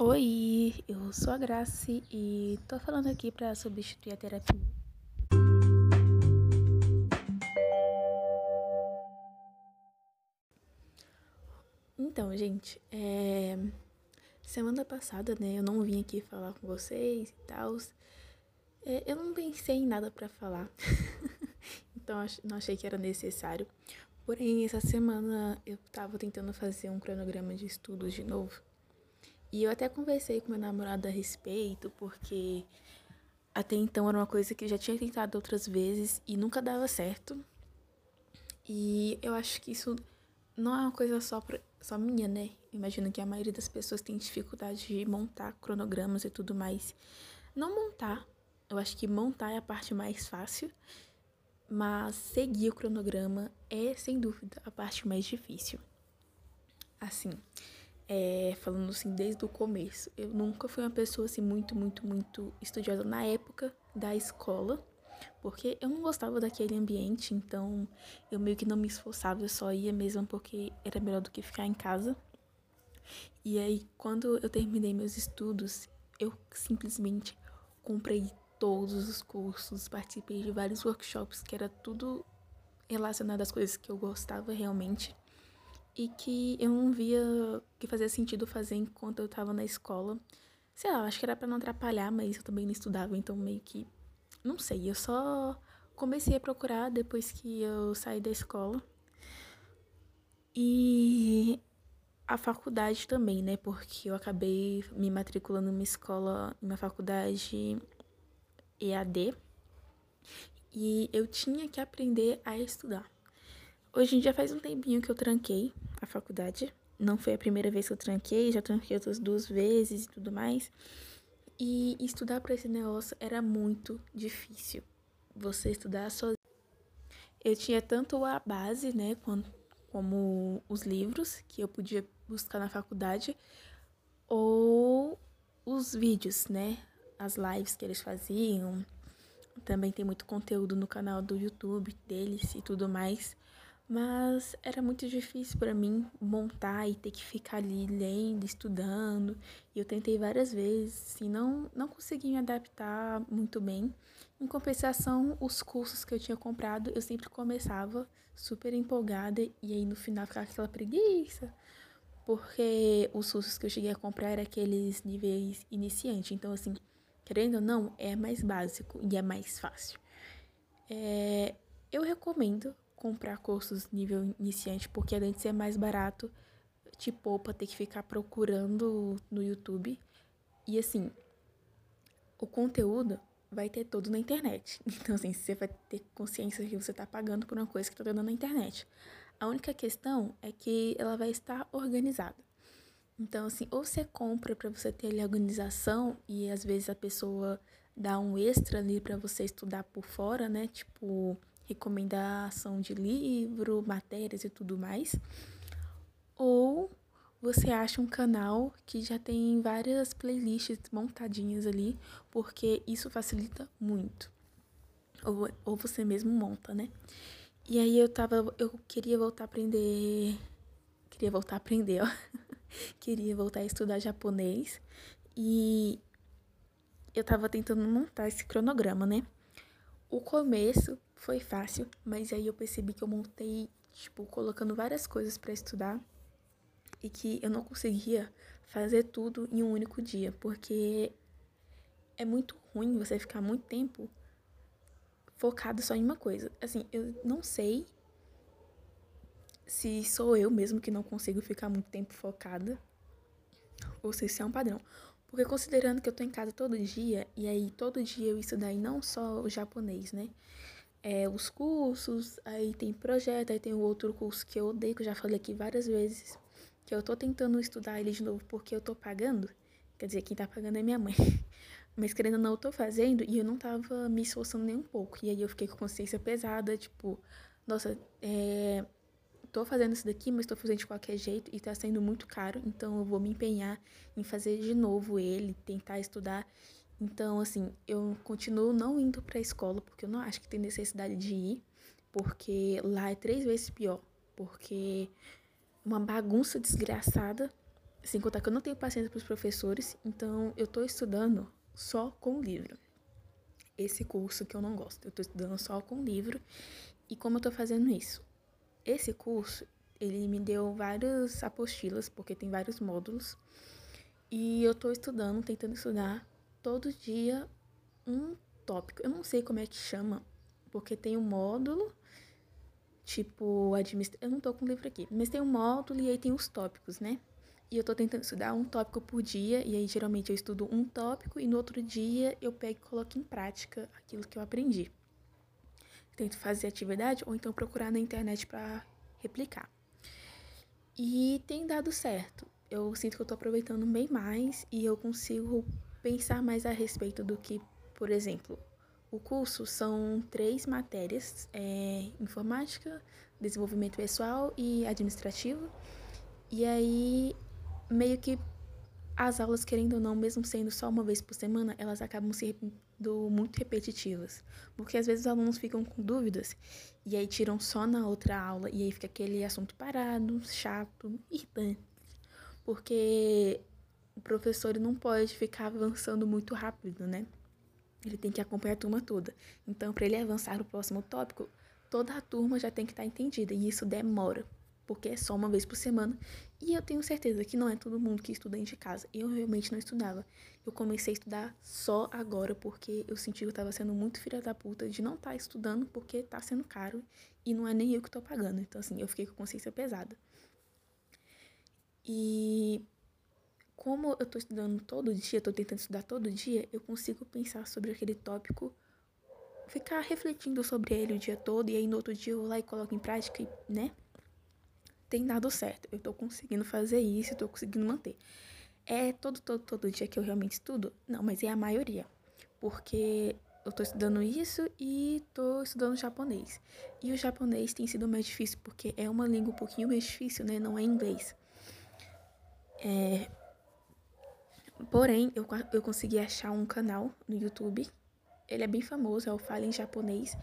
Oi, eu sou a Grace e tô falando aqui para substituir a terapia. Então, gente, é... semana passada, né, eu não vim aqui falar com vocês e tal. É, eu não pensei em nada para falar, então não achei que era necessário. Porém, essa semana eu tava tentando fazer um cronograma de estudos de novo. E eu até conversei com meu namorado a respeito, porque até então era uma coisa que eu já tinha tentado outras vezes e nunca dava certo. E eu acho que isso não é uma coisa só, pra, só minha, né? Imagino que a maioria das pessoas tem dificuldade de montar cronogramas e tudo mais. Não montar, eu acho que montar é a parte mais fácil, mas seguir o cronograma é, sem dúvida, a parte mais difícil. Assim, é, falando assim desde o começo. Eu nunca fui uma pessoa assim muito, muito, muito estudiosa na época da escola, porque eu não gostava daquele ambiente, então eu meio que não me esforçava, eu só ia mesmo porque era melhor do que ficar em casa. E aí, quando eu terminei meus estudos, eu simplesmente comprei todos os cursos, participei de vários workshops, que era tudo relacionado às coisas que eu gostava realmente e que eu não via que fazia sentido fazer enquanto eu estava na escola. Sei lá, acho que era para não atrapalhar, mas eu também não estudava, então meio que não sei, eu só comecei a procurar depois que eu saí da escola. E a faculdade também, né? Porque eu acabei me matriculando numa escola, numa faculdade EAD. E eu tinha que aprender a estudar. Hoje em dia faz um tempinho que eu tranquei a faculdade. Não foi a primeira vez que eu tranquei, já tranquei outras duas vezes e tudo mais. E estudar para esse negócio era muito difícil. Você estudar sozinho. Eu tinha tanto a base, né, como os livros que eu podia buscar na faculdade, ou os vídeos, né, as lives que eles faziam. Também tem muito conteúdo no canal do YouTube deles e tudo mais. Mas era muito difícil para mim montar e ter que ficar ali lendo, estudando. E eu tentei várias vezes e não, não consegui me adaptar muito bem. Em compensação, os cursos que eu tinha comprado, eu sempre começava super empolgada e aí no final ficava aquela preguiça. Porque os cursos que eu cheguei a comprar eram aqueles níveis iniciante. Então, assim, querendo ou não, é mais básico e é mais fácil. É, eu recomendo comprar cursos nível iniciante, porque além de ser mais barato, te poupa ter que ficar procurando no YouTube. E assim, o conteúdo vai ter todo na internet. Então, assim, você vai ter consciência que você está pagando por uma coisa que está dando na internet. A única questão é que ela vai estar organizada. Então, assim, ou você compra para você ter ali a organização e às vezes a pessoa dá um extra ali para você estudar por fora, né? Tipo, recomendação de livro, matérias e tudo mais. Ou você acha um canal que já tem várias playlists montadinhas ali, porque isso facilita muito. Ou, ou você mesmo monta, né? E aí eu tava. Eu queria voltar a aprender. Queria voltar a aprender, ó. queria voltar a estudar japonês. E eu tava tentando montar esse cronograma, né? O começo foi fácil, mas aí eu percebi que eu montei, tipo, colocando várias coisas para estudar e que eu não conseguia fazer tudo em um único dia, porque é muito ruim você ficar muito tempo focado só em uma coisa. Assim, eu não sei se sou eu mesmo que não consigo ficar muito tempo focada ou se isso é um padrão. Porque considerando que eu tô em casa todo dia, e aí todo dia eu estudar e não só o japonês, né? É, os cursos, aí tem projeto, aí tem o outro curso que eu odeio, que eu já falei aqui várias vezes, que eu tô tentando estudar ele de novo porque eu tô pagando. Quer dizer, quem tá pagando é minha mãe. Mas querendo ou não, eu tô fazendo e eu não tava me esforçando nem um pouco. E aí eu fiquei com consciência pesada, tipo, nossa, é, tô fazendo isso daqui, mas tô fazendo de qualquer jeito e tá sendo muito caro, então eu vou me empenhar em fazer de novo ele, tentar estudar. Então, assim, eu continuo não indo pra escola, porque eu não acho que tem necessidade de ir, porque lá é três vezes pior, porque uma bagunça desgraçada. Sem contar que eu não tenho paciência para os professores, então eu estou estudando só com livro. Esse curso que eu não gosto, eu estou estudando só com livro. E como eu estou fazendo isso? Esse curso, ele me deu várias apostilas, porque tem vários módulos. E eu estou estudando, tentando estudar todo dia um tópico. Eu não sei como é que chama, porque tem um módulo, tipo, administra... eu não tô com o livro aqui, mas tem um módulo e aí tem os tópicos, né? E eu tô tentando estudar um tópico por dia, e aí geralmente eu estudo um tópico e no outro dia eu pego e coloco em prática aquilo que eu aprendi. Tento fazer atividade ou então procurar na internet para replicar. E tem dado certo. Eu sinto que eu tô aproveitando bem mais e eu consigo pensar mais a respeito do que, por exemplo, o curso são três matérias: é, informática, desenvolvimento pessoal e administrativo. E aí, meio que as aulas, querendo ou não, mesmo sendo só uma vez por semana, elas acabam sendo muito repetitivas. Porque às vezes os alunos ficam com dúvidas e aí tiram só na outra aula e aí fica aquele assunto parado, chato, irritante. Porque o professor não pode ficar avançando muito rápido, né? Ele tem que acompanhar a turma toda. Então, para ele avançar no próximo tópico, toda a turma já tem que estar tá entendida. E isso demora, porque é só uma vez por semana. E eu tenho certeza que não é todo mundo que estuda de casa. Eu realmente não estudava. Eu comecei a estudar só agora, porque eu senti que eu estava sendo muito filha da puta de não estar tá estudando, porque está sendo caro e não é nem eu que estou pagando. Então, assim, eu fiquei com consciência pesada. E como eu estou estudando todo dia, estou tentando estudar todo dia, eu consigo pensar sobre aquele tópico, ficar refletindo sobre ele o dia todo, e aí no outro dia eu vou lá e coloco em prática, né? Tem dado certo. Eu estou conseguindo fazer isso, estou conseguindo manter. É todo, todo, todo dia que eu realmente estudo? Não, mas é a maioria. Porque eu estou estudando isso e estou estudando japonês. E o japonês tem sido mais difícil porque é uma língua um pouquinho mais difícil, né? Não é inglês. É, Porém, eu, eu consegui achar um canal no YouTube. Ele é bem famoso, é o Fala em Japonês.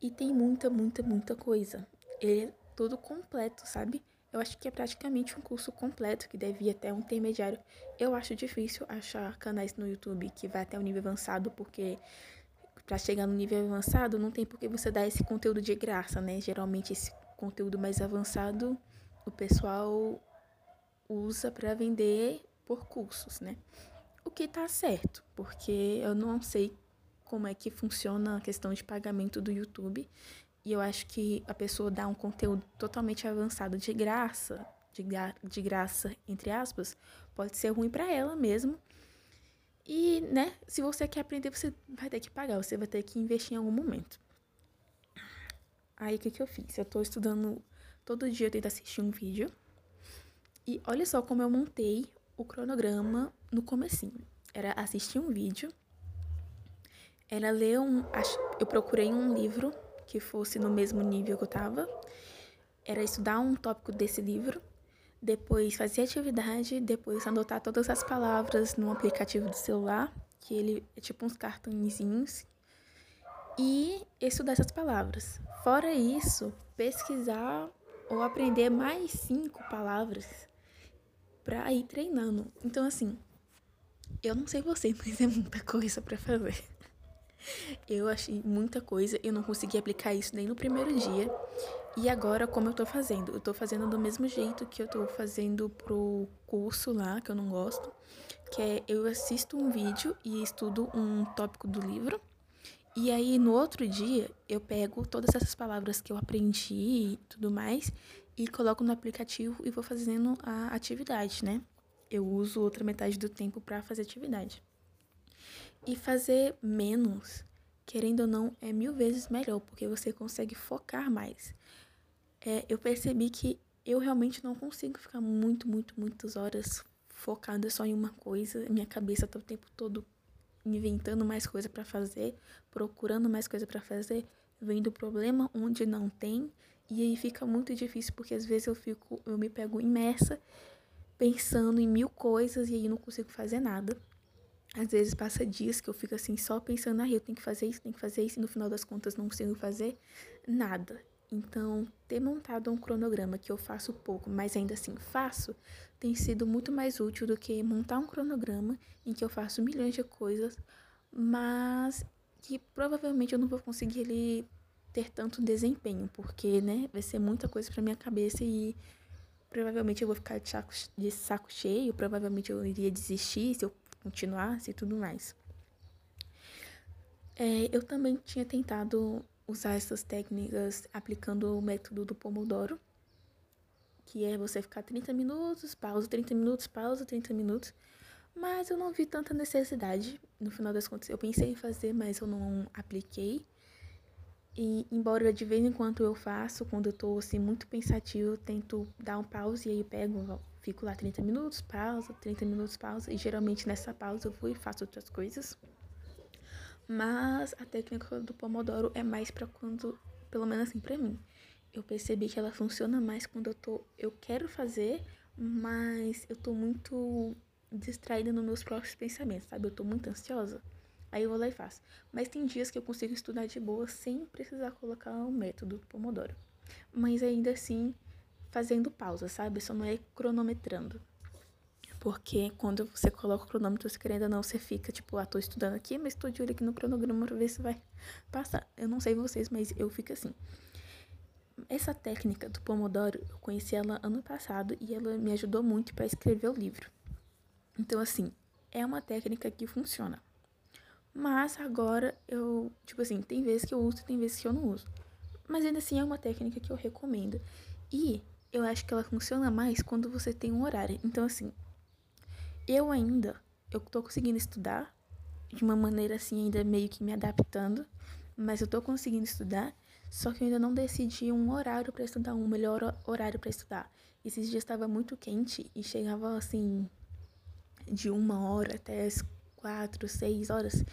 E tem muita, muita, muita coisa. Ele é todo completo, sabe? Eu acho que é praticamente um curso completo, que deve ir até um intermediário. Eu acho difícil achar canais no YouTube que vai até o nível avançado, porque para chegar no nível avançado não tem por que você dar esse conteúdo de graça, né? Geralmente esse conteúdo mais avançado o pessoal usa para vender por cursos, né? O que tá certo, porque eu não sei como é que funciona a questão de pagamento do YouTube. E eu acho que a pessoa dá um conteúdo totalmente avançado de graça, de, gra de graça, entre aspas, pode ser ruim para ela mesmo. E, né, se você quer aprender, você vai ter que pagar, você vai ter que investir em algum momento. Aí, o que, que eu fiz? Eu tô estudando todo dia, eu tento assistir um vídeo. E olha só como eu montei o cronograma no comecinho. Era assistir um vídeo, era ler um... Eu procurei um livro que fosse no mesmo nível que eu tava, era estudar um tópico desse livro, depois fazer atividade, depois anotar todas as palavras no aplicativo do celular, que ele é tipo uns cartõezinhos, e estudar essas palavras. Fora isso, pesquisar ou aprender mais cinco palavras pra ir treinando. Então, assim, eu não sei você, mas é muita coisa para fazer. Eu achei muita coisa, eu não consegui aplicar isso nem no primeiro dia. E agora, como eu tô fazendo? Eu tô fazendo do mesmo jeito que eu tô fazendo pro curso lá, que eu não gosto, que é eu assisto um vídeo e estudo um tópico do livro. E aí, no outro dia, eu pego todas essas palavras que eu aprendi e tudo mais e coloco no aplicativo e vou fazendo a atividade, né? Eu uso outra metade do tempo para fazer atividade. E fazer menos, querendo ou não, é mil vezes melhor, porque você consegue focar mais. É, eu percebi que eu realmente não consigo ficar muito, muito, muitas horas focada só em uma coisa. Minha cabeça tá o tempo todo inventando mais coisa para fazer, procurando mais coisa para fazer, vendo problema onde não tem e aí fica muito difícil porque às vezes eu fico, eu me pego imersa pensando em mil coisas e aí não consigo fazer nada. Às vezes passa dias que eu fico assim só pensando, ah, eu tenho que fazer isso, tenho que fazer isso e no final das contas não consigo fazer nada. Então, ter montado um cronograma que eu faço pouco, mas ainda assim faço, tem sido muito mais útil do que montar um cronograma em que eu faço milhões de coisas, mas que provavelmente eu não vou conseguir ele ter tanto desempenho, porque, né, vai ser muita coisa para minha cabeça e provavelmente eu vou ficar de saco, de saco cheio, provavelmente eu iria desistir se eu continuasse e tudo mais. É, eu também tinha tentado usar essas técnicas aplicando o método do Pomodoro, que é você ficar 30 minutos, pausa 30 minutos, pausa 30 minutos. Mas eu não vi tanta necessidade. No final das contas, eu pensei em fazer, mas eu não apliquei. E embora de vez em quando eu faço, quando eu tô assim muito pensativo, eu tento dar um pause e aí eu pego, fico lá 30 minutos, pausa, 30 minutos, pausa. E geralmente nessa pausa eu vou e faço outras coisas. Mas a técnica do Pomodoro é mais para quando, pelo menos assim para mim, eu percebi que ela funciona mais quando eu tô, eu quero fazer, mas eu tô muito distraída nos meus próprios pensamentos, sabe? Eu tô muito ansiosa. Aí eu vou lá e faço. Mas tem dias que eu consigo estudar de boa sem precisar colocar o método do Pomodoro. Mas ainda assim, fazendo pausa, sabe? Só não é cronometrando. Porque quando você coloca o cronômetro, você querendo ou não, você fica tipo, ah, tô estudando aqui, mas tô de olho aqui no cronograma pra ver se vai passar. Eu não sei vocês, mas eu fico assim. Essa técnica do Pomodoro, eu conheci ela ano passado e ela me ajudou muito para escrever o livro. Então, assim, é uma técnica que funciona. Mas agora eu, tipo assim, tem vezes que eu uso, tem vezes que eu não uso. Mas ainda assim é uma técnica que eu recomendo. E eu acho que ela funciona mais quando você tem um horário. Então, assim, eu ainda, eu tô conseguindo estudar de uma maneira assim, ainda meio que me adaptando, mas eu tô conseguindo estudar, só que eu ainda não decidi um horário para estudar, um melhor horário para estudar. Esses dias estava muito quente e chegava assim de uma hora até as quatro, seis horas.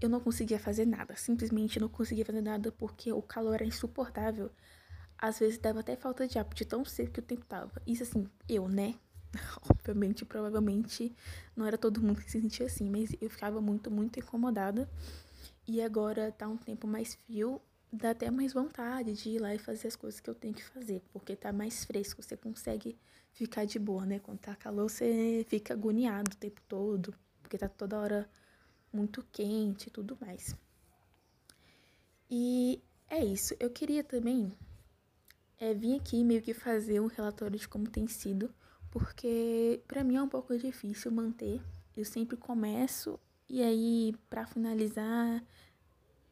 Eu não conseguia fazer nada, simplesmente não conseguia fazer nada porque o calor era insuportável. Às vezes dava até falta de ar, de tão seco que o tempo tava. Isso assim, eu, né? Obviamente, provavelmente não era todo mundo que se sentia assim, mas eu ficava muito, muito incomodada. E agora tá um tempo mais frio, dá até mais vontade de ir lá e fazer as coisas que eu tenho que fazer, porque tá mais fresco, você consegue ficar de boa, né? Quando tá calor, você fica agoniado o tempo todo, porque tá toda hora muito quente e tudo mais. E é isso. Eu queria também é, vir aqui meio que fazer um relatório de como tem sido porque para mim é um pouco difícil manter. Eu sempre começo e aí para finalizar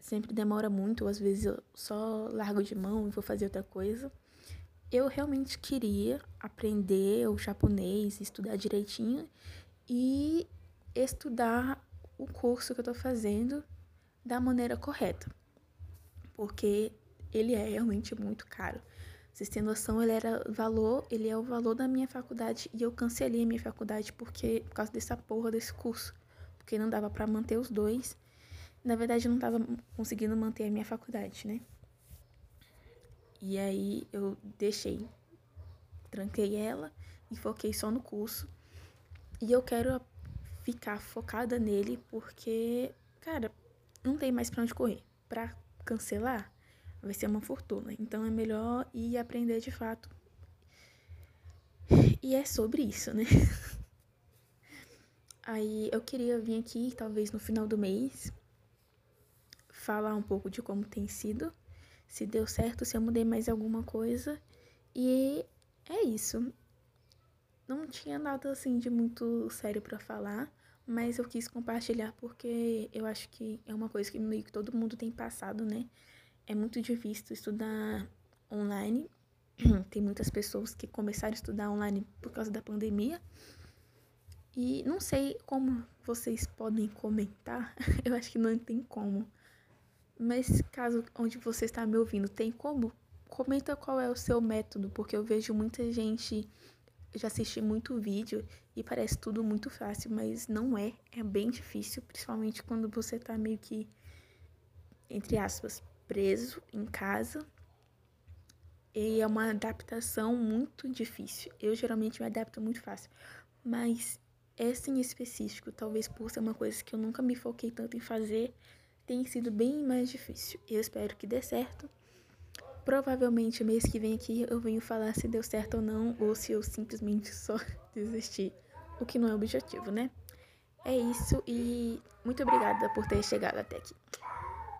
sempre demora muito, às vezes eu só largo de mão e vou fazer outra coisa. Eu realmente queria aprender o japonês, estudar direitinho e estudar o curso que eu tô fazendo da maneira correta. Porque ele é realmente muito caro. Vocês têm noção, ele era valor, ele é o valor da minha faculdade e eu cancelei a minha faculdade porque por causa dessa porra desse curso, porque não dava para manter os dois. Na verdade, eu não tava conseguindo manter a minha faculdade, né? E aí eu deixei, tranquei ela e foquei só no curso. E eu quero ficar focada nele porque, cara, não tem mais para onde correr. Para cancelar, vai ser uma fortuna. Então é melhor ir aprender de fato. E é sobre isso, né? Aí eu queria vir aqui, talvez no final do mês, falar um pouco de como tem sido, se deu certo, se eu mudei mais alguma coisa. E é isso. Não tinha nada assim de muito sério para falar, mas eu quis compartilhar porque eu acho que é uma coisa que meio que todo mundo tem passado, né? é muito difícil estudar online. Tem muitas pessoas que começaram a estudar online por causa da pandemia. E não sei como vocês podem comentar. Eu acho que não tem como. Mas caso onde você está me ouvindo tem como, comenta qual é o seu método, porque eu vejo muita gente já assisti muito vídeo e parece tudo muito fácil, mas não é, é bem difícil, principalmente quando você tá meio que entre aspas, preso em casa. E é uma adaptação muito difícil. Eu geralmente me adapto muito fácil. Mas essa em específico, talvez por ser uma coisa que eu nunca me foquei tanto em fazer, tem sido bem mais difícil. Eu espero que dê certo. Provavelmente mês que vem aqui eu venho falar se deu certo ou não, ou se eu simplesmente só desisti, o que não é objetivo, né? É isso e muito obrigada por ter chegado até aqui.